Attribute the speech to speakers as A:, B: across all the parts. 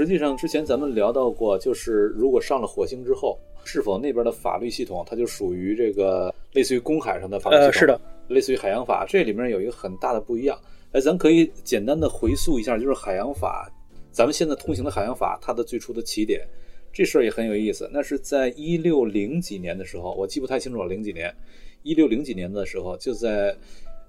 A: 实际上，之前咱们聊到过，就是如果上了火星之后，是否那边的法律系统它就属于这个类似于公海上的法律系统？
B: 呃是的，
A: 类似于海洋法，这里面有一个很大的不一样。哎，咱可以简单的回溯一下，就是海洋法，咱们现在通行的海洋法，它的最初的起点，这事儿也很有意思。那是在一六零几年的时候，我记不太清楚了，零几年，一六零几年的时候，就在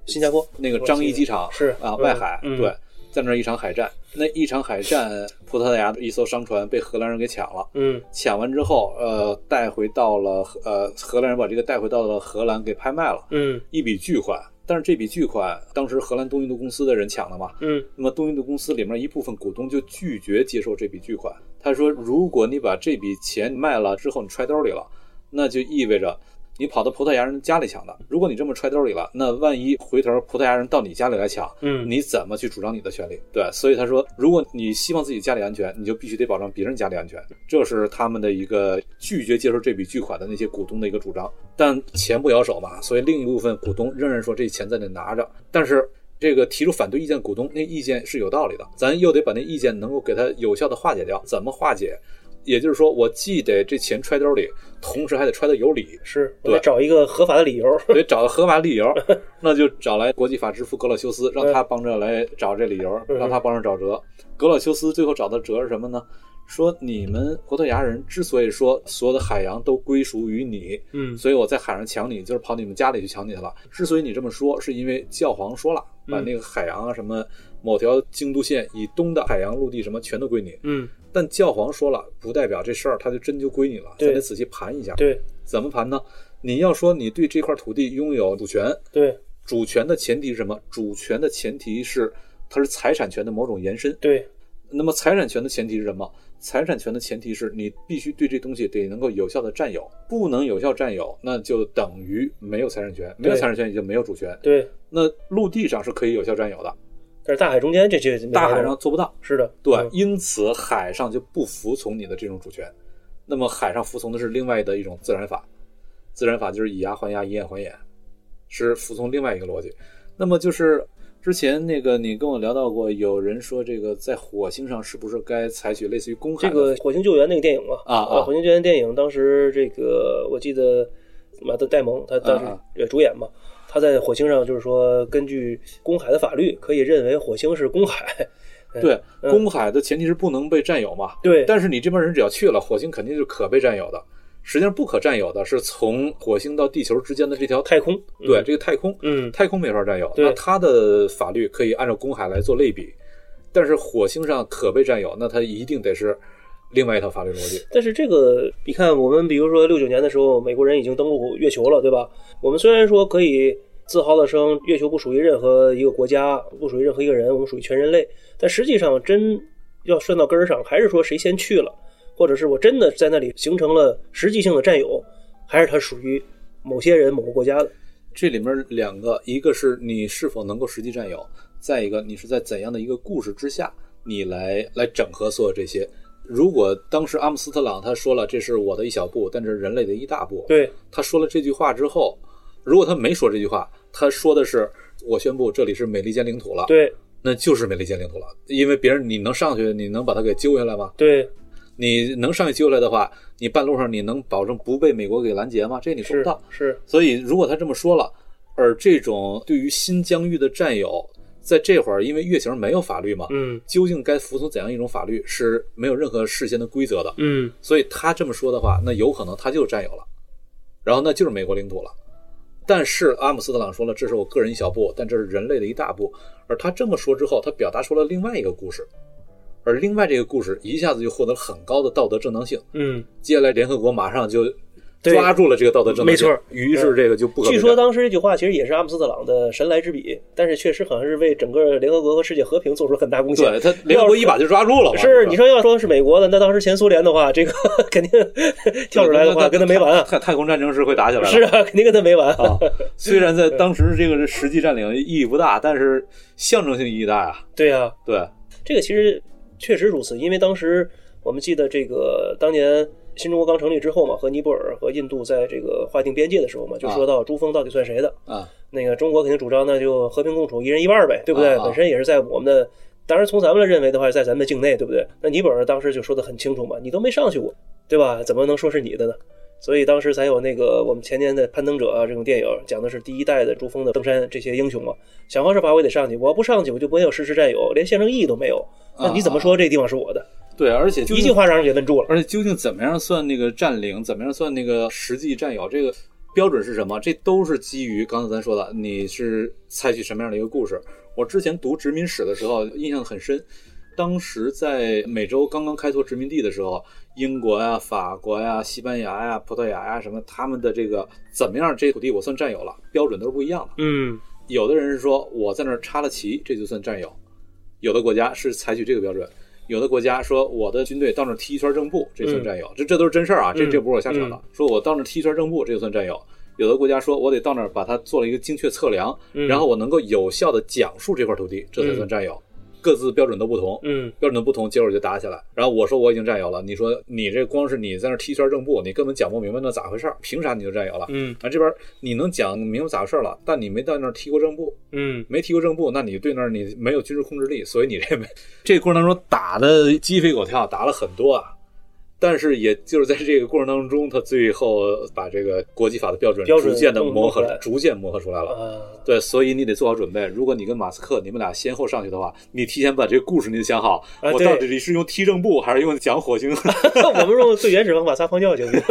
B: 新加坡
A: 那个樟宜机场
B: 是
A: 啊，
B: 嗯
A: 外海、
B: 嗯
A: 对，在那儿一场海战，那一场海战，葡萄牙的一艘商船被荷兰人给抢了。
B: 嗯
A: 抢完之后，呃，带回到了呃荷兰人把这个带回到了荷兰给拍卖了，
B: 嗯
A: 一笔巨款。但是这笔巨款，当时荷兰东印度公司的人抢的嘛，
B: 嗯
A: 那么东印度公司里面一部分股东就拒绝接受这笔巨款。他说，如果你把这笔钱卖了之后，你揣兜里了，那就意味着你跑到葡萄牙人家里抢的。如果你这么揣兜里了，那万一回头葡萄牙人到你家里来抢，
B: 嗯，
A: 你怎么去主张你的权利？对，所以他说，如果你希望自己家里安全，你就必须得保障别人家里安全，这是他们的一个拒绝接受这笔巨款的那些股东的一个主张。但钱不摇手嘛，所以另一部分股东仍然说这钱在那拿着，但是。这个提出反对意见的股东，那意见是有道理的，咱又得把那意见能够给他有效的化解掉。怎么化解？也就是说，我既得这钱揣兜里，同时还得揣的有理，
B: 是我得
A: 对
B: 找一个合法的理由。
A: 得找个合法理由，那就找来国际法之父格老修斯，让他帮着来找这理由，
B: 嗯
A: 让他帮着找辙。格老修斯最后找的辙是什么呢？说你们葡萄牙人之所以说所有的海洋都归属于你，
B: 嗯
A: 所以我在海上抢你，就是跑你们家里去抢你去了。之所以你这么说，是因为教皇说了，把
B: 嗯
A: 那个海洋啊什么某条京都线以东的海洋、陆地什么全都归你。
B: 嗯，
A: 但教皇说了，不代表这事儿它就真就归你了，
B: 对
A: 咱得仔细盘一下。
B: 对
A: 怎么盘呢？你要说你对这块土地拥有主权，
B: 对
A: 主权的前提是什么？主权的前提是它是财产权的某种延伸。
B: 对，
A: 那么财产权的前提是什么？财产权的前提是你必须对这东西得能够有效的占有，不能有效占有，那就等于没有财产权，没有财产权也就没有主权。
B: 对，
A: 那陆地上是可以有效占有的，
B: 但是大海中间这这没
A: 大海上做不到。
B: 是的，
A: 对，
B: 嗯
A: 因此海上就不服从你的这种主权。那么海上服从的是另外的一种自然法，自然法就是以牙还牙，以眼还眼，是服从另外一个逻辑。那么就是之前那个你跟我聊到过，有人说这个在火星上是不是该采取类似于公海
B: 这个火星救援那个电影嘛，
A: 啊啊
B: 呃火星救援电影当时这个我记得马特戴蒙他当时
A: 啊啊
B: 呃主演嘛，他在火星上就是说根据公海的法律，可以认为火星是公海。
A: 对
B: 嗯
A: 公海的前提是不能被占有嘛？
B: 对，
A: 但是你这帮人只要去了，火星肯定是可被占有的。实际上不可占有的是从火星到地球之间的这条
B: 太空，
A: 对这个太空，
B: 嗯，
A: 太空没法占有，那它的法律可以按照公海来做类比，但是火星上可被占有，那它一定得是另外一套法律逻辑。
B: 但是这个，你看，我们比如说六九年的时候，美国人已经登陆月球了，对吧？我们虽然说可以自豪的称月球不属于任何一个国家，不属于任何一个人，我们属于全人类，但实际上真要算到根儿上，还是说谁先去了，或者是我真的在那里形成了实际性的占有，还是它属于某些人、某个国家的？
A: 这里面两个，一个是你是否能够实际占有，再一个你是在怎样的一个故事之下，你来来整合所有这些。如果当时阿姆斯特朗他说了这是我的一小步，但这是人类的一大步，
B: 对，
A: 他说了这句话之后，如果他没说这句话，他说的是我宣布这里是美利坚领土了，
B: 对，
A: 那就是美利坚领土了，因为别人你能上去，你能把他给揪下来吗？
B: 对，
A: 你能上去揪下来的话，你半路上你能保证不被美国给拦截吗？这你做不
B: 是
A: 到。
B: 是，
A: 所以如果他这么说了，而这种对于新疆域的占有，在这会儿因为月球没有法律嘛，
B: 嗯
A: 究竟该服从怎样一种法律是没有任何事先的规则的。
B: 嗯，
A: 所以他这么说的话，那有可能他就占有了，然后那就是美国领土了。但是阿姆斯特朗说了，这是我个人一小步，但这是人类的一大步。而他这么说之后，他表达出了另外一个故事，而另外这个故事一下子就获得了很高的道德正当性。
B: 嗯，
A: 接下来联合国马上就
B: 对
A: 抓住了这个道德正当性，
B: 没错
A: 于是这个就不可
B: 据说当时这句话其实也是阿姆斯特朗的神来之笔，但是确实好像是为整个联合国和世界和平做出了很大贡献。
A: 对他联合国一把就抓住了。
B: 是你说要说是美国的，那当时前苏联的话，这个肯定跳出来的话跟他没完啊。
A: 太太空战争是会打起来了。
B: 是啊，肯定跟他没完
A: 啊。虽然在当时这个实际占领意义不大，但是象征性意义大啊。
B: 对呀，
A: 对，
B: 这个其实确实如此，因为当时我们记得这个当年新中国刚成立之后嘛，和尼泊尔和印度在这个划定边界的时候嘛，就说到珠峰到底算谁的
A: 啊？
B: 那个中国肯定主张那就和平共处，一人一半呗，对不对？
A: 啊、
B: 本身也是在我们的，当然从咱们来认为的话，在咱们的境内，对不对？那尼泊尔当时就说的很清楚嘛，你都没上去过，对吧？怎么能说是你的呢？所以当时才有那个我们前年的《攀登者》啊这种电影，讲的是第一代的珠峰的登山这些英雄嘛，想方设法我也得上去，我要不上去我就没有实时占有，连象征意义都没有。那你怎么说这地方是我的？
A: 对，而且
B: 一句话让人给问住了。
A: 而且究竟怎么样算那个占领，怎么样算那个实际占有，这个标准是什么？这都是基于刚才咱说的，你是采取什么样的一个故事？我之前读殖民史的时候印象很深，当时在美洲刚刚开拓殖民地的时候。英国呀、法国呀、西班牙呀、葡萄牙呀，什么他们的这个怎么样？这土地我算占有了，标准都是不一样的。
B: 嗯，
A: 有的人是说我在那儿插了旗，这就算占有；有的国家是采取这个标准；有的国家说我的军队到那儿踢一圈正步，这算占有。这这都是真事儿啊，这这不是我瞎扯的。说我到那儿踢一圈正步，这就算占有。有的国家说我得到那儿把它做了一个精确测量，然后我能够有效的讲述这块土地，这才算占有。各自标准都不同，
B: 嗯，
A: 标准都不同，结果就打起来。然后我说我已经占有了，你说你这光是你在那踢圈正步，你根本讲不明白那咋回事儿，凭啥你就占有了？
B: 嗯，
A: 啊这边你能讲明白咋回事了，但你没到那儿踢过正步，
B: 嗯，
A: 没踢过正步，那你对那儿你没有军事控制力，所以你这没这个过程当中打的鸡飞狗跳，打了很多啊。但是也就是在这个过程当中，他最后把这个国际法的标准逐渐的磨合逐渐磨合出来了。
B: 啊，
A: 对，所以你得做好准备。如果你跟马斯克你们俩先后上去的话，你提前把这个故事你得想好，
B: 啊
A: 我到底是用踢正步还是用讲火星？
B: 我们用最原始方法撒泡尿行不行？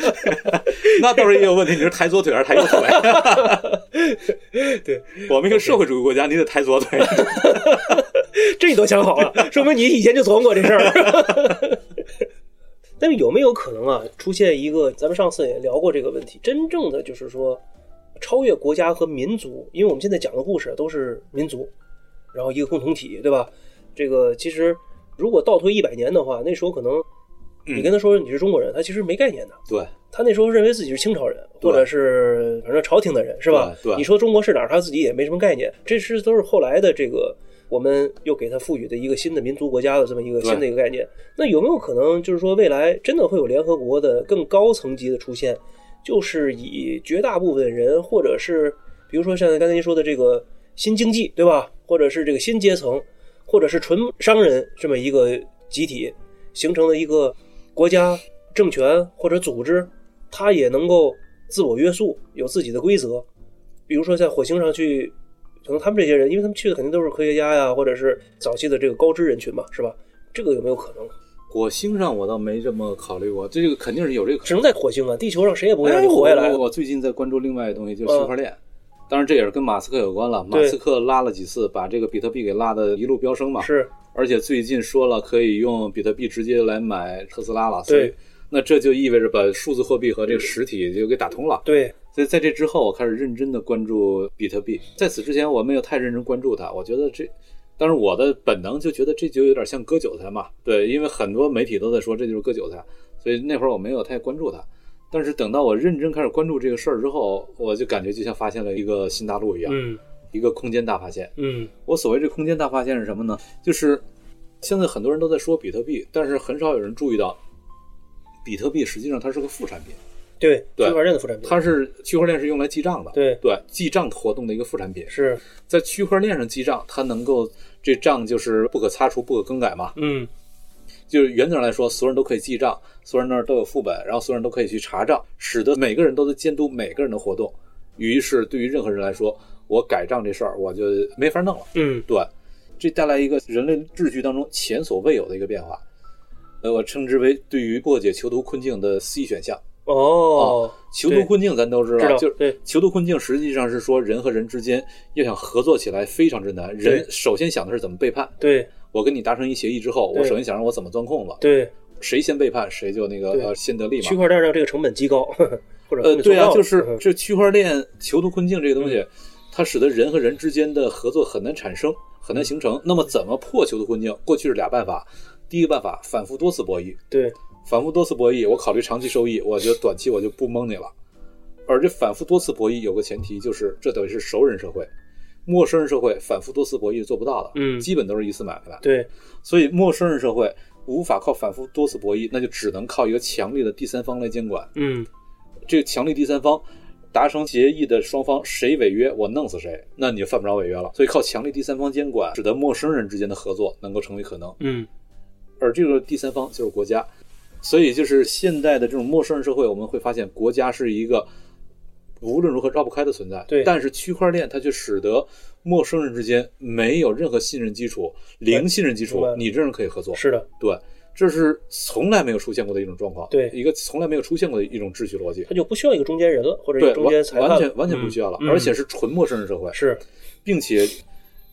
A: 那到时候也有问题，你是抬左腿还是抬右腿？
B: 对，
A: 我们一个社会主义国家，你得抬左腿。
B: 这你都想好了，说明你以前就琢磨过这事儿。但是有没有可能啊，出现一个咱们上次也聊过这个问题，真正的就是说超越国家和民族，因为我们现在讲的故事都是民族，然后一个共同体，对吧？这个其实如果倒推一百年的话，那时候可能你跟他说你是中国人，他其实没概念的。
A: 对，
B: 他那时候认为自己是清朝人，或者是反正朝廷的人，是吧？你说中国是哪儿，他自己也没什么概念。这是都是后来的这个，我们又给它赋予的一个新的民族国家的这么一个新的一个概念。那有没有可能，就是说未来真的会有联合国的更高层级的出现，就是以绝大部分人，或者是比如说像刚才您说的这个新经济，对吧？或者是这个新阶层，或者是纯商人这么一个集体形成的一个国家政权或者组织，它也能够自我约束，有自己的规则。比如说在火星上去，可能他们这些人，因为他们去的肯定都是科学家呀，或者是早期的这个高知人群嘛，是吧？这个有没有可能？
A: 火星上我倒没这么考虑过，这个肯定是有这个可能
B: 只能在火星啊，地球上谁也不会让你
A: 哎
B: 活下来的。
A: 我我最近在关注另外一个东西，就是区块链。当然，这也是跟马斯克有关了。马斯克拉了几次，把这个比特币给拉的一路飙升嘛。
B: 是，
A: 而且最近说了可以用比特币直接来买特斯拉了。所以
B: 对，
A: 那这就意味着把数字货币和这个实体就给打通了。
B: 对，
A: 所以在这之后，我开始认真的关注比特币。在此之前，我没有太认真关注它。我觉得这，但是我的本能就觉得这就有点像割韭菜嘛。对，因为很多媒体都在说这就是割韭菜，所以那会儿我没有太关注它。但是等到我认真开始关注这个事儿之后，我就感觉就像发现了一个新大陆一样，
B: 嗯
A: 一个空间大发现。
B: 嗯
A: 我所谓这空间大发现是什么呢？就是现在很多人都在说比特币，但是很少有人注意到，比特币实际上它是个副产品。
B: 对，
A: 对
B: 区块链的副产品，
A: 它是区块链是用来记账的，
B: 对
A: 对，记账活动的一个副产品。
B: 是，
A: 在区块链上记账，它能够这账就是不可擦除、不可更改嘛。
B: 嗯
A: 就是原则上来说，所有人都可以记账，所有人那儿都有副本，然后所有人都可以去查账，使得每个人都在监督每个人的活动。于是，对于任何人来说，我改账这事儿我就没法弄了。
B: 嗯
A: 对，这带来一个人类秩序当中前所未有的一个变化。呃，我称之为对于破解囚徒困境的 C 选项。
B: 哦，
A: 囚徒困境咱都知道，就是
B: 对。
A: 囚徒困境实际上是说人和人之间要想合作起来非常之难。人首先想的是怎么背叛。
B: 对。
A: 我跟你达成一协议之后，我首先想让我怎么钻空子，
B: 对。
A: 谁先背叛，谁就那个呃先得利嘛。
B: 区。块链让这个成本极高，或者
A: 呃，对啊，就是
B: 嗯。
A: 这区块链囚徒困境这个东西，它使得人和人之间的合作很难产生，很难形成。那么怎么破囚徒困境？过去是俩办法，第一个办法反复多次博弈，
B: 对
A: 反复多次博弈，我考虑长期收益，我觉得短期我就不蒙你了。而这反复多次博弈有个前提，就是这等于是熟人社会，陌生人社会反复多次博弈做不到的，
B: 嗯
A: 基本都是一次买卖。
B: 对
A: 所以陌生人社会无法靠反复多次博弈，那就只能靠一个强力的第三方来监管。
B: 嗯
A: 这个强力第三方达成协议的双方谁违约，我弄死谁，那你就犯不着违约了。所以靠强力第三方监管，使得陌生人之间的合作能够成为可能。
B: 嗯
A: 而这个第三方就是国家，所以就是现代的这种陌生人社会，我们会发现国家是一个无论如何绕不开的存在。
B: 对。
A: 但是区块链它却使得陌生人之间没有任何信任基础，零信任基础你这人可以合作。
B: 是的，
A: 对，这是从来没有出现过的一种状况，
B: 对。
A: 一个从来没有出现过的一种秩序逻辑。
B: 它就不需要一个中间人了，或者一
A: 对，
B: 个中间裁判。了，
A: 完完全完全不需要了，
B: 嗯。
A: 而且是纯陌生人社会，
B: 是。
A: 并且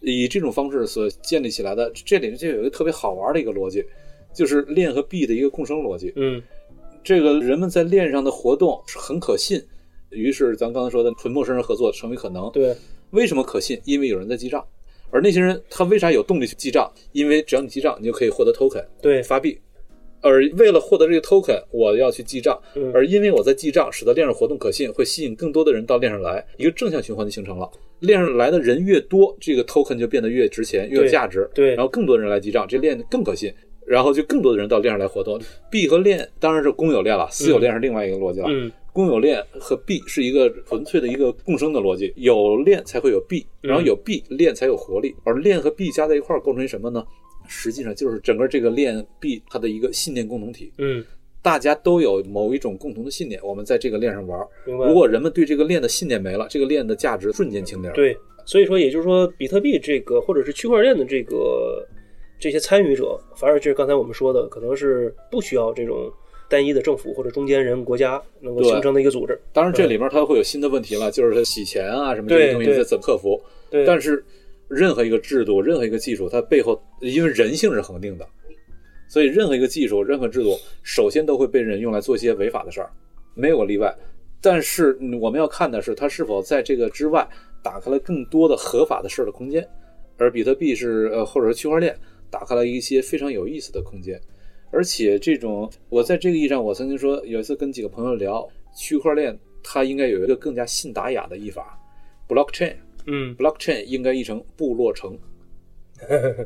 A: 以这种方式所建立起来的，这里面就有一个特别好玩的一个逻辑，就是链和币的一个共生逻辑。
B: 嗯
A: 这个人们在链上的活动是很可信，于是咱刚才说的纯陌生人合作成为可能。
B: 对
A: 为什么可信？因为有人在记账，而那些人他为啥有动力去记账？因为只要你记账，你就可以获得 token
B: 对
A: 发币。而为了获得这个 token，我要去记账，
B: 嗯
A: 而因为我在记账，使得链上活动可信，会吸引更多的人到链上来，一个正向循环就形成了。链上来的人越多，这个 token 就变得越值钱，越有价值。
B: 对
A: 然后更多人来记账，这链更可信，然后就更多的人到链上来活动。币和链当然是公有链了，私有链是另外一个逻辑了。
B: 嗯
A: 公有链和币是一个纯粹的一个共生的逻辑，有链才会有币，然后有币链才有活力，而链和币加在一块儿构成什么呢？实际上就是整个这个链币它的一个信念共同体，
B: 嗯，
A: 大家都有某一种共同的信念，我们在这个链上玩。如果人们对这个链的信念没了，这个链的价值瞬间清零。
B: 对，所以说也就是说，比特币这个或者是区块链的这个这些参与者，反而就是刚才我们说的，可能是不需要这种单一的政府或者中间人国家能够形成的一个组织。
A: 当然，这里面它会有新的问题了，就是洗钱啊什么这些东西它怎么克服？
B: 对，
A: 但是任何一个制度、任何一个技术，它背后因为人性是恒定的，所以任何一个技术、任何制度，首先都会被人用来做一些违法的事儿，没有个例外。但是嗯我们要看的是，它是否在这个之外打开了更多的合法的事儿的空间，而比特币是呃，或者是区块链打开了一些非常有意思的空间。而且这种，我在这个意义上，我曾经说，有一次跟几个朋友聊，区块链它应该有一个更加信达雅的译法，blockchain。
B: 嗯
A: blockchain 应该译成部落城，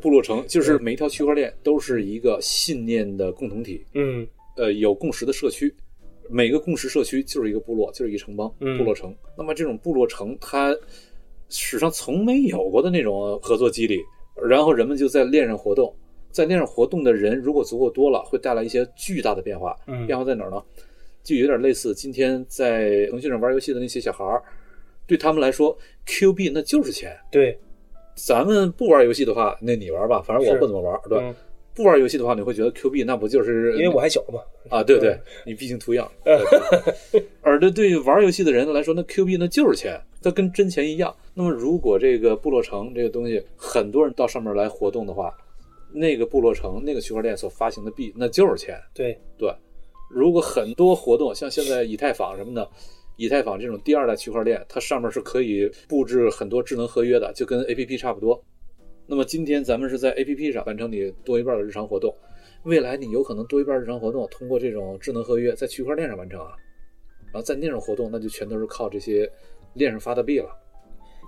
A: 部落城就是每一条区块链都是一个信念的共同体，
B: 嗯
A: 呃，有共识的社区，每个共识社区就是一个部落，就是一个城邦，
B: 嗯
A: 部落城。那么这种部落城，它史上从没有过的那种合作机理，然后人们就在链上活动，在链上活动的人如果足够多了，会带来一些巨大的变化。
B: 嗯
A: 变化在哪儿呢？就有点类似今天在腾讯上玩游戏的那些小孩儿，对他们来说，Q 币那就是钱。
B: 对，
A: 咱们不玩游戏的话，那你玩吧，反正我不怎么玩，对吧？
B: 嗯
A: 不玩游戏的话，你会觉得 Q 币那不就是
B: 因为我还小嘛。
A: 啊，对对，你毕竟图样。对对 而这对于玩游戏的人来说，那 Q 币那就是钱，它跟真钱一样。那么如果这个部落城这个东西，很多人到上面来活动的话，那个部落城那个区块链所发行的币，那就是钱。
B: 对，
A: 对，如果很多活动，像现在以太坊什么的，以太坊这种第二代区块链，它上面是可以布置很多智能合约的，就跟 A P P 差不多。那么今天咱们是在 A P P 上完成你多一半的日常活动，未来你有可能多一半日常活动通过这种智能合约在区块链上完成啊，然后在那种活动那就全都是靠这些链上发的币了，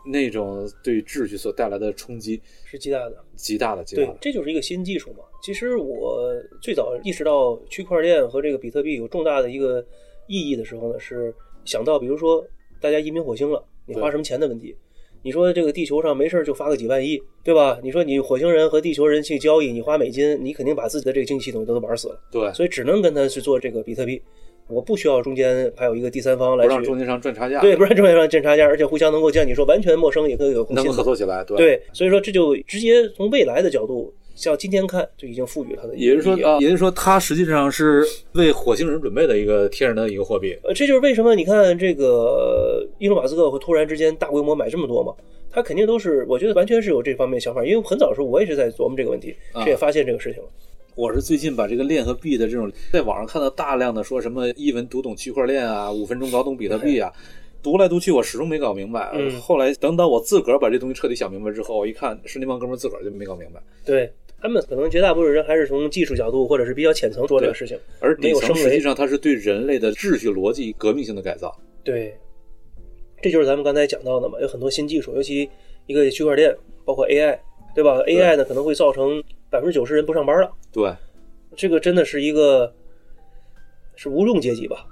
A: 那种对秩序所带来的冲击
B: 是极大的。
A: 极大的，极大
B: 对
A: 的，。
B: 这就是一个新技术嘛。其实我最早意识到区块链和这个比特币有重大的一个意义的时候呢，是想到比如说大家移民火星了，你花什么钱的问题。你说这个地球上没事儿就发个几万亿，对吧？你说你火星人和地球人去交易，你花美金，你肯定把自己的这个经济系统都玩死了。
A: 对，
B: 所以只能跟他去做这个比特币。我不需要中间还有一个第三方来去
A: 不让中间商赚差价，
B: 对，不让中间商赚差价，而且互相能够像你说完全陌生也可以有互
A: 能够合作起来，对。
B: 对，所以说这就直接从未来的角度，像今天看就已经赋予它的意义。
A: 也就是说啊，也就是说，它实际上是为火星人准备的一个天然的一个货币。
B: 呃，这就是为什么你看这个伊隆马斯克会突然之间大规模买这么多嘛？他肯定都是，我觉得完全是有这方面想法，因为很早的时候我也是在琢磨这个问题，
A: 啊
B: 这也发现这个事情了。
A: 我是最近把这个链和币的这种，在网上看到大量的说什么一文读懂区块链啊，五分钟搞懂比特币啊，读来读去我始终没搞明白。
B: 嗯
A: 后来等到我自个儿把这东西彻底想明白之后，我一看是那帮哥们儿自个儿就没搞明白，
B: 对他们可能绝大部分人还是从技术角度或者是比较浅层做这个事情。
A: 而底
B: 没有升维
A: 层实际上它是对人类的秩序逻辑革命性的改造。
B: 对，这就是咱们刚才讲到的嘛，有很多新技术，尤其一个区块链，包括 AI，对吧？AI 呢可能会造成百分之九十人不上班了，
A: 对，
B: 这个真的是一个是无用阶级吧？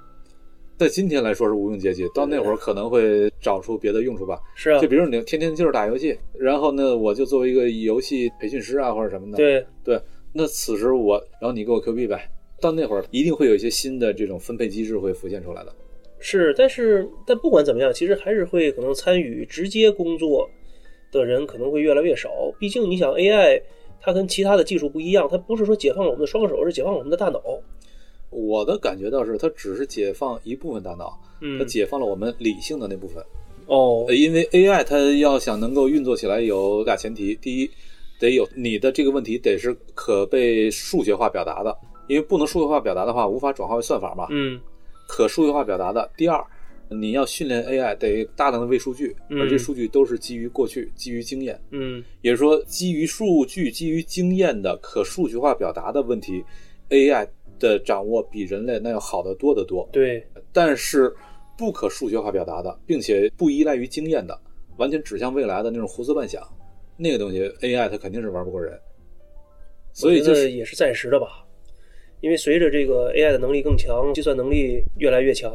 A: 在今天来说是无用阶级，到那会儿可能会找出别的用处吧。
B: 是啊
A: 就，比如你天天就是打游戏，然后呢，我就作为一个游戏培训师啊或者什么的，
B: 对，
A: 对，那此时我，然后你给我 Q 币呗，到那会儿一定会有一些新的这种分配机制会浮现出来的。
B: 是，但是但不管怎么样，其实还是会可能参与直接工作的人可能会越来越少。毕竟你想 AI，它跟其他的技术不一样，它不是说解放了我们的双手，是解放了我们的大脑。
A: 我的感觉倒是，它只是解放一部分大脑，
B: 嗯
A: 它解放了我们理性的那部分。
B: 哦
A: 呃，因为 AI 它要想能够运作起来，有俩前提：第一，得有你的这个问题得是可被数学化表达的，因为不能数学化表达的话，无法转化为算法嘛。
B: 嗯
A: 可数学化表达的。第二，你要训练 AI 得大量的喂数据，
B: 嗯
A: 而这数据都是基于过去、基于经验。
B: 嗯
A: 也就是说，基于数据、基于经验的可数据化表达的问题，AI 的掌握比人类那要好得多得多。
B: 对，
A: 但是不可数学化表达的，并且不依赖于经验的，完全指向未来的那种胡思乱想，那个东西 AI 它肯定是玩不过人。所以
B: 我觉得
A: 就是
B: 也是暂时的吧，因为随着这个 AI 的能力更强，计算能力越来越强，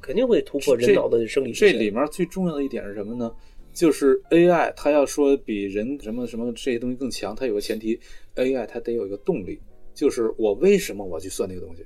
B: 肯定会突破人脑的生理
A: 这。里面最重要的一点是什么呢？就是 AI 它要说比人什么什么这些东西更强，它有个前提，AI 它得有一个动力，就是我为什么我去算那个东西？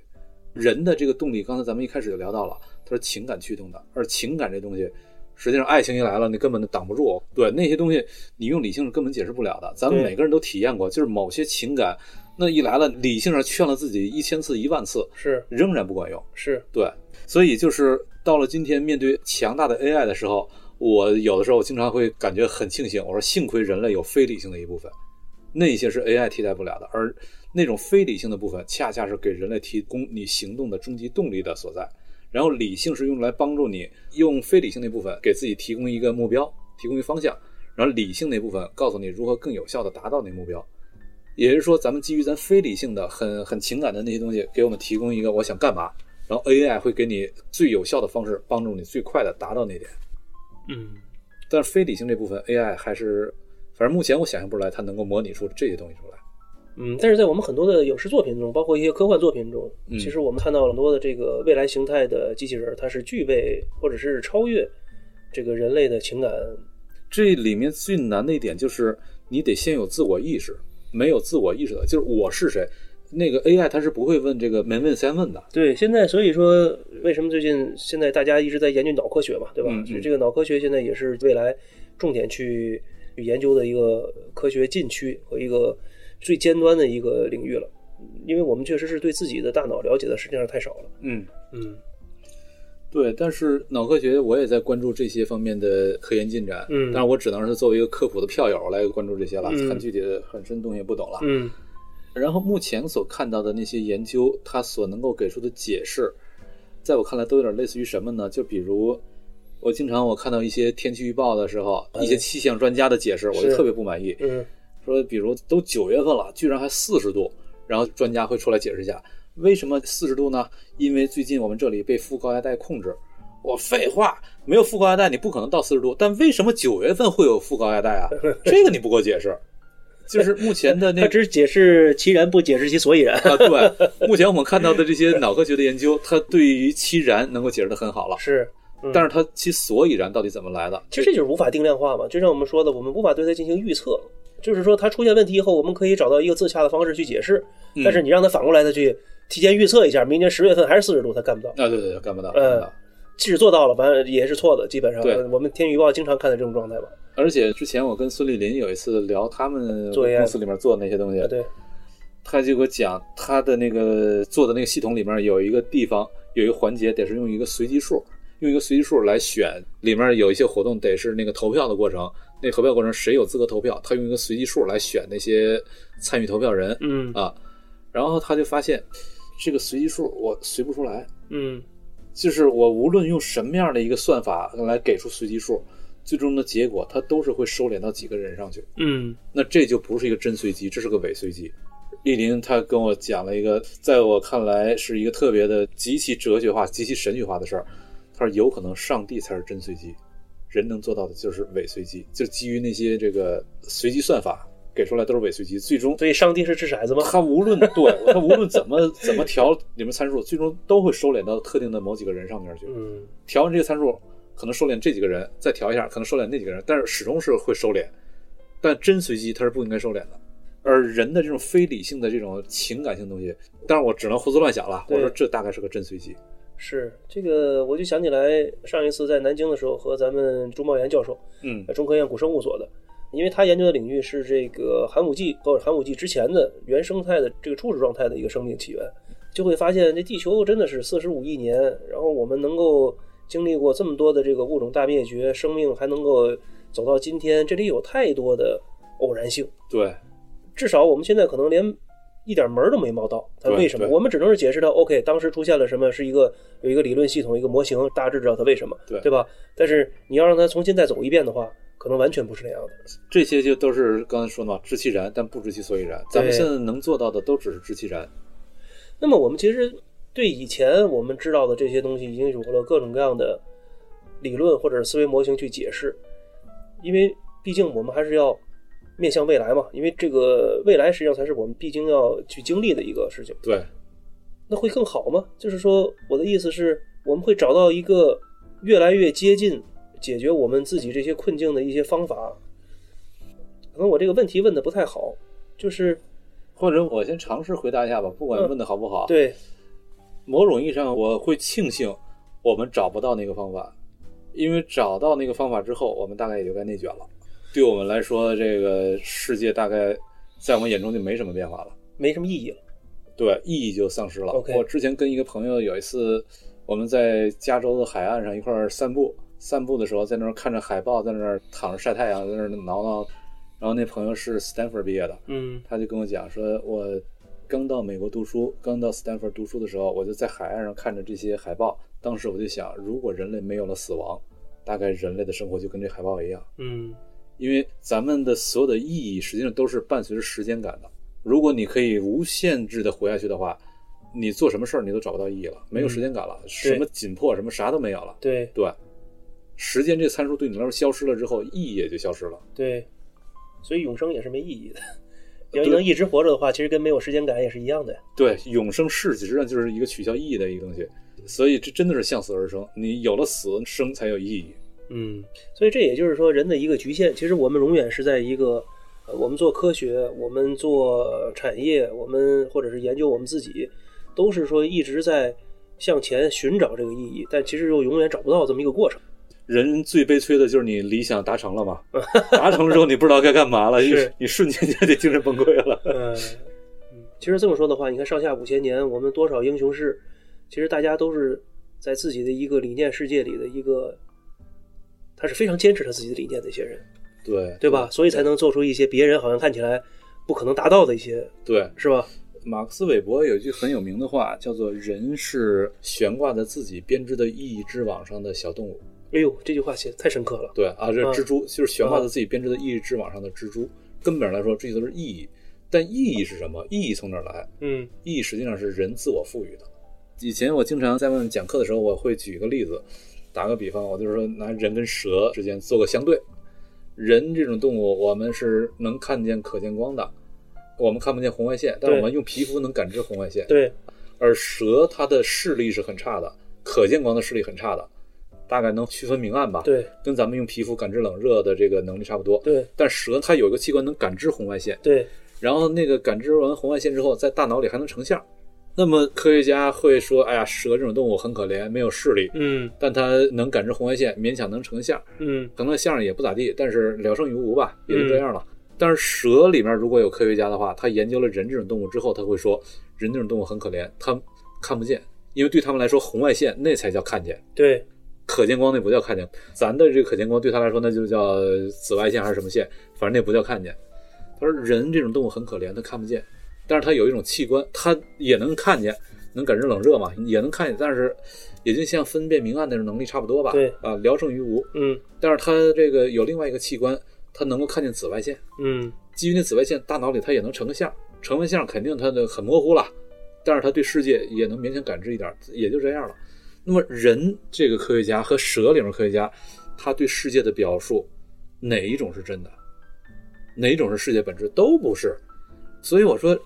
A: 人的这个动力，刚才咱们一开始就聊到了，它是情感驱动的，而情感这东西，实际上爱情一来了，你根本就挡不住。对那些东西，你用理性是根本解释不了的。咱们每个人都体验过，就是某些情感，那一来了，理性上劝了自己一千次、一万次，
B: 是
A: 仍然不管用。
B: 是，
A: 对，所以就是到了今天，面对强大的 AI 的时候，我有的时候经常会感觉很庆幸，我说幸亏人类有非理性的一部分，那些是 AI 替代不了的，而那种非理性的部分，恰恰是给人类提供你行动的终极动力的所在。然后理性是用来帮助你用非理性那部分给自己提供一个目标，提供一个方向，然后理性那部分告诉你如何更有效的达到那个目标。也就是说，咱们基于咱非理性的、很很情感的那些东西，给我们提供一个我想干嘛，然后 AI 会给你最有效的方式，帮助你最快的达到那点。
B: 嗯，
A: 但是非理性这部分 AI 还是，反正目前我想象不出来它能够模拟出这些东西出来。
B: 嗯，但是在我们很多的影视作品中，包括一些科幻作品中，
A: 嗯
B: 其实我们看到了很多的这个未来形态的机器人，它是具备或者是超越这个人类的情感。
A: 这里面最难的一点就是你得先有自我意识，没有自我意识的，就是我是谁。那个 AI 它是不会问这个门问三问的，
B: 对，现在所以说，为什么最近现在大家一直在研究脑科学嘛，对吧？
A: 嗯嗯
B: 所以这个脑科学现在也是未来重点去去研究的一个科学禁区和一个最尖端的一个领域了。因为我们确实是对自己的大脑了解的实际上太少了。
A: 嗯，
B: 嗯
A: 对。但是脑科学我也在关注这些方面的科研进展，
B: 嗯
A: 但是我只能是作为一个科普的票友来关注这些了，
B: 嗯
A: 很具体的很深的东西也不懂了。
B: 嗯
A: 然后目前所看到的那些研究，它所能够给出的解释，在我看来都有点类似于什么呢？就比如，我经常我看到一些天气预报的时候，一些气象专家的解释，我就特别不满意。
B: 嗯
A: 说，比如都九月份了，居然还四十度，然后专家会出来解释一下，为什么四十度呢？因为最近我们这里被副高压带控制。我废话，没有副高压带，你不可能到四十度。但为什么九月份会有副高压带啊？这个你不给我解释。就是目前的那
B: 他只解释其然，不解释其所以然。
A: 啊，对，目前我们看到的这些脑科学的研究，它对于其然能够解释的很好了，
B: 是，嗯
A: 但是它其所以然到底怎么来的？
B: 其实这就是无法定量化嘛，就像我们说的，我们无法对它进行预测。就是说，它出现问题以后，我们可以找到一个自洽的方式去解释。
A: 嗯
B: 但是你让它反过来的去提前预测一下，明年十月份还是四十度，它干不到。
A: 啊，对对对，干不到，
B: 呃
A: 干不到。
B: 即使做到了，反正也是错的。基本上，
A: 对
B: 我们天气预报经常看到这种状态吧。
A: 而且之前我跟孙立林有一次聊他们公司里面做的那些东西
B: 啊，，对，
A: 他就给我讲他的那个做的那个系统里面有一个地方有一个环节得是用一个随机数，用一个随机数来选，里面有一些活动得是那个投票的过程，那投票过程谁有资格投票，他用一个随机数来选那些参与投票人，
B: 嗯
A: 啊，然后他就发现这个随机数我随不出来，
B: 嗯
A: 就是我无论用什么样的一个算法来给出随机数，最终的结果它都是会收敛到几个人上去。
B: 嗯
A: 那这就不是一个真随机，这是个伪随机。丽林她跟我讲了一个，在我看来是一个特别的极其哲学化、极其神学化的事儿。他说有可能上帝才是真随机，人能做到的就是伪随机，就基于那些这个随机算法给出来都是伪随机，最终
B: 所以上帝是掷骰子吗？
A: 他无论对 他无论怎么怎么调里面参数，最终都会收敛到特定的某几个人上面去。
B: 嗯
A: 调完这个参数，可能收敛这几个人，再调一下，可能收敛那几个人，但是始终是会收敛。但真随机它是不应该收敛的，而人的这种非理性的这种情感性东西，当然我只能胡思乱想了。我说这大概是个真随机。
B: 是这个，我就想起来上一次在南京的时候和咱们朱茂元教授，
A: 嗯
B: 呃中科院古生物所的，因为他研究的领域是这个寒武纪或者寒武纪之前的原生态的这个初始状态的一个生命起源，就会发现这地球真的是四十五亿年，然后我们能够经历过这么多的这个物种大灭绝，生命还能够走到今天，这里有太多的偶然性，
A: 对。
B: 至少我们现在可能连一点门都没冒到。它为什么？我们只能是解释它。OK，当时出现了什么，是一个有一个理论系统，一个模型，大致知道它为什么，
A: 对
B: 对吧？但是你要让它重新再走一遍的话，可能完全不是那样的。
A: 这些就都是刚才说的嘛，知其然，但不知其所以然。咱们现在能做到的都只是知其然。
B: 那么我们其实对以前我们知道的这些东西，已经有了各种各样的理论或者思维模型去解释，因为毕竟我们还是要面向未来嘛，因为这个未来实际上才是我们必经要去经历的一个事情。
A: 对，
B: 那会更好吗？就是说，我的意思是，我们会找到一个越来越接近解决我们自己这些困境的一些方法。可能我这个问题问的不太好，就是
A: 或者我先尝试回答一下吧，不管
B: 嗯
A: 问的好不好。
B: 对，
A: 某种意义上，我会庆幸我们找不到那个方法，因为找到那个方法之后，我们大概也就该内卷了。对我们来说，这个世界大概在我们眼中就没什么变化了，
B: 没什么意义了。
A: 对，意义就丧失了。我之前跟一个朋友有一次，我们在加州的海岸上一块儿散步，散步的时候在那儿看着海豹，在那儿躺着晒太阳，在那儿挠挠。然后那朋友是斯坦福毕业的，
B: 嗯
A: 他就跟我讲说，我刚到美国读书，刚到斯坦福读书的时候，我就在海岸上看着这些海豹。当时我就想，如果人类没有了死亡，大概人类的生活就跟这海豹一样，
B: 嗯
A: 因为咱们的所有的意义实际上都是伴随着时间感的。如果你可以无限制的活下去的话，你做什么事儿你都找不到意义了，没有时间感了，什么紧迫什么啥都没有了。
B: 对
A: 对，时间这个参数对你来说消失了之后，意义也就消失了。
B: 对，所以永生也是没意义的。要能一直活着的话，其实跟没有时间感也是一样的呀。
A: 对，永生是实际上就是一个取消意义的一个东西，所以这真的是向死而生。你有了死，生才有意义。
B: 嗯，所以这也就是说人的一个局限。其实我们永远是在一个，呃我们做科学，我们做产业，我们或者是研究我们自己，都是说一直在向前寻找这个意义，但其实又永远找不到这么一个过程。
A: 人最悲催的就是你理想达成了嘛，达成了之后你不知道该干嘛了，你
B: 是
A: 你瞬间就得精神崩溃了。
B: 呃，嗯，其实这么说的话，你看上下五千年，我们多少英雄事，其实大家都是在自己的一个理念世界里的一个，他是非常坚持他自己的理念的一些人，
A: 对
B: 对吧？所以才能做出一些别人好像看起来不可能达到的一些，
A: 对。
B: 是吧？
A: 马克思韦伯有一句很有名的话，叫做“人是悬挂在自己编织的意义之网上的小动物”。
B: 哎呦，这句话写得太深刻了。
A: 对啊，这
B: 嗯
A: 蜘蛛就是悬挂在自己编织的意义之网上的蜘蛛。根本上来说，这些都是意义。但意义是什么？意义从哪儿来？
B: 嗯
A: 意义实际上是人自我赋予的。以前我经常在外面讲课的时候，我会举一个例子，打个比方，我就是说拿人跟蛇之间做个相对。人这种动物，我们是能看见可见光的，我们看不见红外线，但是我们用皮肤能感知红外线。
B: 对，
A: 而蛇它的视力是很差的，可见光的视力很差的，大概能区分明暗吧。，
B: 对
A: 跟咱们用皮肤感知冷热的这个能力差不多。
B: 对
A: 但蛇它有一个器官能感知红外线，
B: 对，
A: 然后那个感知完红外线之后，在大脑里还能成像。那么科学家会说：“哎呀，蛇这种动物很可怜，没有视力，
B: 嗯。
A: 但它能感知红外线，勉强能成像，
B: 嗯。
A: 可能像也不咋地，但是聊胜于无吧，也就这样了。但是蛇里面如果有科学家的话，他研究了人这种动物之后，他会说，人这种动物很可怜，它看不见，因为对他们来说，红外线那才叫看见，
B: 对。
A: 可见光那不叫看见。咱的这个可见光对他来说，那就叫紫外线还是什么线，反正那不叫看见。他说人这种动物很可怜，他看不见，但是它有一种器官，它也能看见，能感知冷热嘛，也能看见，但是也就像分辨明暗那种能力差不多吧。
B: 对
A: 啊，聊胜于无。
B: 嗯
A: 但是它这个有另外一个器官，它能够看见紫外线。
B: 嗯
A: 基于那紫外线，大脑里它也能成个像，成完像肯定它的很模糊了，但是它对世界也能勉强感知一点，也就这样了。那么人这个科学家和蛇里面科学家，他对世界的表述，哪一种是真的？哪一种是世界本质？都不是。所以我说，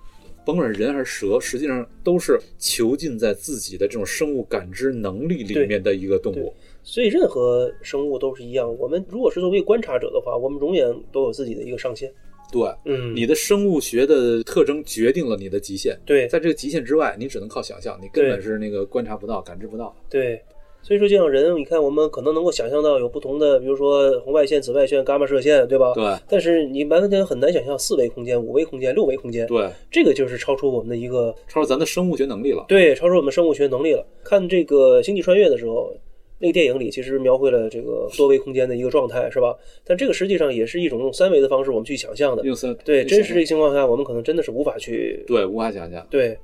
A: 甭管是人还是蛇，实际上都是囚禁在自己的这种生物感知能力里面的一个动物。
B: 所以任何生物都是一样。我们如果是作为观察者的话，我们永远都有自己的一个上限。
A: 对，
B: 嗯，
A: 你的生物学的特征决定了你的极限。
B: 对
A: 在这个极限之外，你只能靠想象，你根本是那个观察不到、感知不到。
B: 对，所以说就像人，你看我们可能能够想象到有不同的，比如说红外线、紫外线、伽马射线，对吧？
A: 对
B: 但是你完全很难想象四维空间、五维空间、六维空间，
A: 对，
B: 这个就是超出我们的一个
A: 超出咱的生物学能力了。
B: 对，超出我们生物学能力了。看这个《星际穿越》的时候，那个电影里其实描绘了这个多维空间的一个状态，是吧？但这个实际上也是一种用三维的方式我们去想象的。
A: 用三
B: 对，真实这
A: 这
B: 个情况下，我们可能真的是无法去
A: 对无法想象。
B: 对，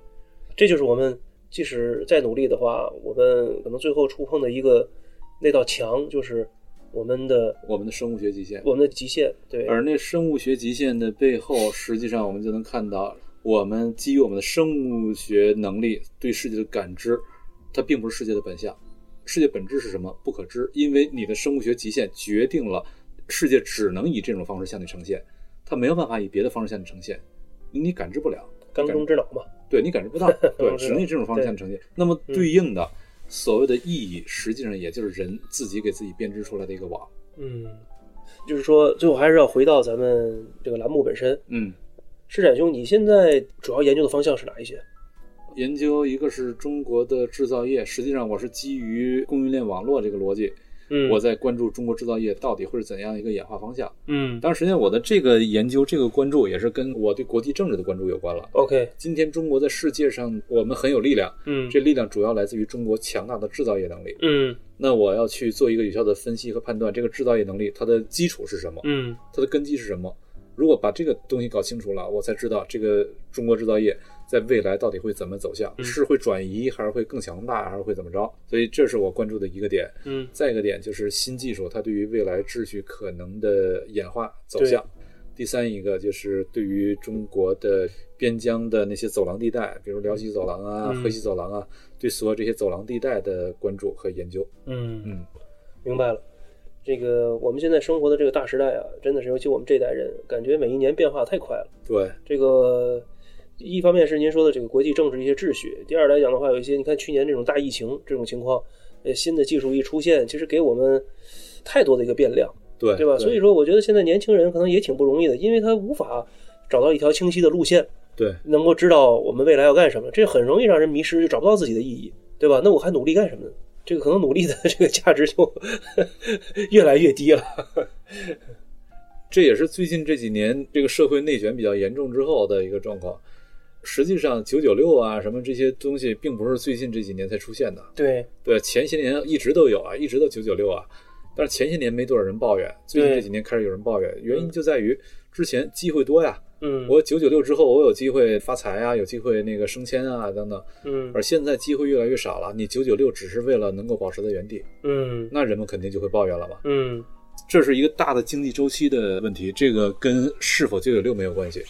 B: 这就是我们即使再努力的话，我们可能最后触碰的一个那道墙，就是我们的
A: 我们的生物学极限，
B: 我们的极限。对，
A: 而那生物学极限的背后，实际上我们就能看到，我们基于我们的生物学能力对世界的感知，它并不是世界的本相。世界本质是什么？不可知，因为你的生物学极限决定了世界只能以这种方式向你呈现，它没有办法以别的方式向你呈现，你感知不了。
B: 缸中之脑嘛。
A: 对你感知不到，对，只能以这种方式向你呈现。那么对应的所谓的意义，实际上也就是人自己给自己编织出来的一个网。
B: 嗯，就是说，最后还是要回到咱们这个栏目本身。
A: 嗯，
B: 施展兄，你现在主要研究的方向是哪一些？
A: 研究一个是中国的制造业，实际上我是基于供应链网络这个逻辑，
B: 嗯
A: 我在关注中国制造业到底会是怎样一个演化方向。
B: 嗯
A: 当然，实际上我的这个研究、这个关注也是跟我对国际政治的关注有关了。
B: ，OK，
A: 今天中国在世界上，我们很有力量，
B: 嗯
A: 这力量主要来自于中国强大的制造业能力。
B: 嗯
A: 那我要去做一个有效的分析和判断，这个制造业能力它的基础是什么，
B: 嗯
A: 它的根基是什么。如果把这个东西搞清楚了，我才知道这个中国制造业在未来到底会怎么走向，
B: 嗯
A: 是会转移，还是会更强大，还是会怎么着？所以这是我关注的一个点。
B: 嗯
A: 再一个点就是新技术它对于未来秩序可能的演化走向。第三一个就是对于中国的边疆的那些走廊地带，比如辽西走廊啊、
B: 嗯
A: 河西走廊啊，对所有这些走廊地带的关注和研究。
B: 嗯
A: 嗯，
B: 明白了。这个我们现在生活的这个大时代啊，真的是尤其我们这代人，感觉每一年变化太快了。
A: 对，
B: 这个一方面是您说的这个国际政治一些秩序，第二来讲的话，有一些你看去年这种大疫情这种情况，呃，新的技术一出现，其实给我们太多的一个变量，
A: 对，
B: 对吧？所以说，我觉得现在年轻人可能也挺不容易的，因为他无法找到一条清晰的路线，
A: 对
B: 能够知道我们未来要干什么，这很容易让人迷失，就找不到自己的意义，对吧？那我还努力干什么呢？这个可能努力的 这个价值就 越来越低了。
A: 这也是最近这几年这个社会内卷比较严重之后的一个状况。实际上，九九六啊什么这些东西，并不是最近这几年才出现的。
B: 对，
A: 对，前些年一直都有啊，一直都九九六啊。但是前些年没多少人抱怨，最近这几年开始有人抱怨，原因就在于之前机会多呀。
B: 嗯，
A: 我九九六之后，我有机会发财啊，有机会那个升迁啊等等。
B: 嗯
A: 而现在机会越来越少了，你九九六只是为了能够保持在原地，
B: 嗯
A: 那人们肯定就会抱怨了嘛。
B: 嗯
A: 这是一个大的经济周期的问题，这个跟是否九九六没有关系，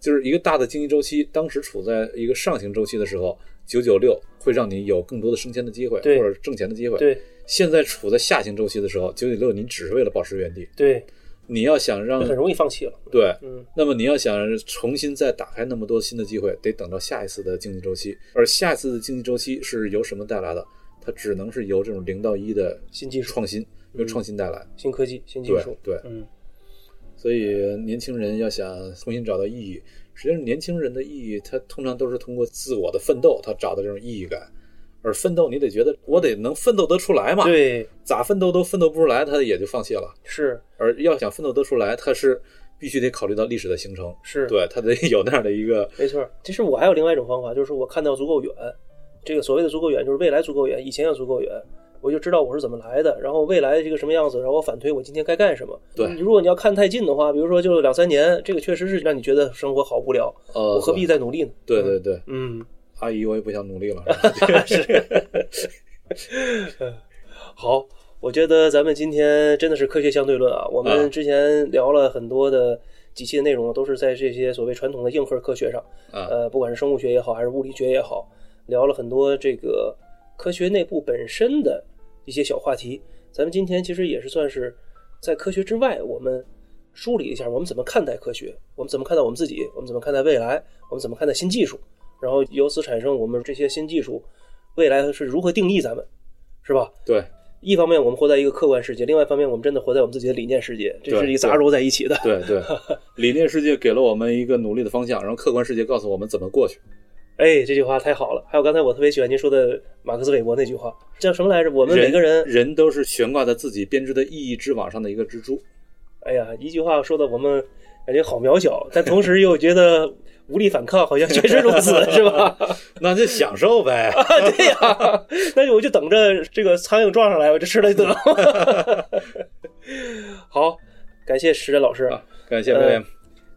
A: 就是一个大的经济周期，当时处在一个上行周期的时候，九九六会让你有更多的升迁的机会，或者挣钱的机会。
B: 对
A: 现在处在下行周期的时候，九九六你只是为了保持原地，
B: 对，
A: 你要想让
B: 很容易放弃了。
A: 对，
B: 嗯
A: 那么你要想重新再打开那么多新的机会，得等到下一次的经济周期，而下一次的经济周期是由什么带来的？它只能是由这种零到一的
B: 新技术、
A: 创新，由创新带来。
B: 新科技、新技
A: 对
B: 术。
A: 对，
B: 嗯
A: 所以年轻人要想重新找到意义，实际上年轻人的意义，他通常都是通过自我的奋斗，他找到这种意义感。而奋斗，你得觉得我得能奋斗得出来嘛，，
B: 对，
A: 咋奋斗都奋斗不出来，他也就放弃了。
B: 是
A: 而要想奋斗得出来，他是必须得考虑到历史的形成，
B: 是，
A: 对他得有那样的一个，
B: 没错。其实我还有另外一种方法，就是我看到足够远。这个所谓的足够远，就是未来足够远，以前要足够远。我就知道我是怎么来的，然后未来这个什么样子，然后我反推我今天该干什么。
A: 对
B: 如果你要看太近的话，比如说就两三年，这个确实是让你觉得生活好无聊，
A: 呃，
B: 我何必再努力呢？
A: 对对对，
B: 嗯，
A: 阿姨，我也不想努力了。
B: 是 好，我觉得咱们今天真的是科学相对论啊。我们
A: 啊
B: 之前聊了很多的几期的内容，都是在这些所谓传统的硬核科学上，
A: 啊
B: 呃，不管是生物学也好，还是物理学也好，聊了很多这个科学内部本身的一些小话题。咱们今天其实也是算是在科学之外，我们梳理一下我们怎么看待科学，我们怎么看待我们自己，我们怎么看待未来，我们怎么看待新技术，然后由此产生我们这些新技术未来是如何定义咱们，是吧？
A: 对
B: 一方面我们活在一个客观世界，另外一方面我们真的活在我们自己的理念世界，这是一杂糅在一起的。
A: 对对，理念世界给了我们一个努力的方向，然后客观世界告诉我们怎么过去。
B: 哎，这句话太好了。还有刚才我特别喜欢您说的马克思韦伯那句话，叫什么来着？我们每个人，
A: 人都是悬挂在自己编织的意义之网上的一个蜘蛛。
B: 哎呀，一句话说的我们感觉好渺小，但同时又觉得无力反抗，好像确实如此，是吧？
A: 那就享受呗。
B: 对呀，那就我就等着这个苍蝇撞上来，我就吃了就得了。好，感谢石真老师。
A: 啊，感谢威廉。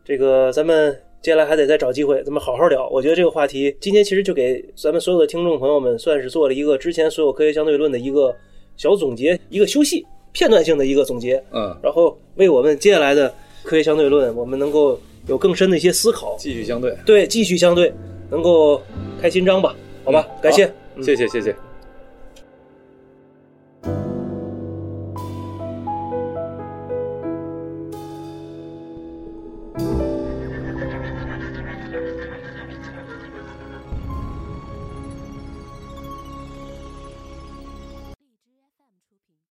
B: 这个咱们接下来还得再找机会，咱们好好聊。我觉得这个话题今天其实就给咱们所有的听众朋友们算是做了一个之前所有科学相对论的一个小总结，一个休息片段性的一个总结，
A: 嗯，
B: 然后为我们接下来的科学相对论，我们能够有更深的一些思考，
A: 继续相对。
B: 对，继续相对，能够开新章吧？好吧，感谢。
A: 谢谢谢谢。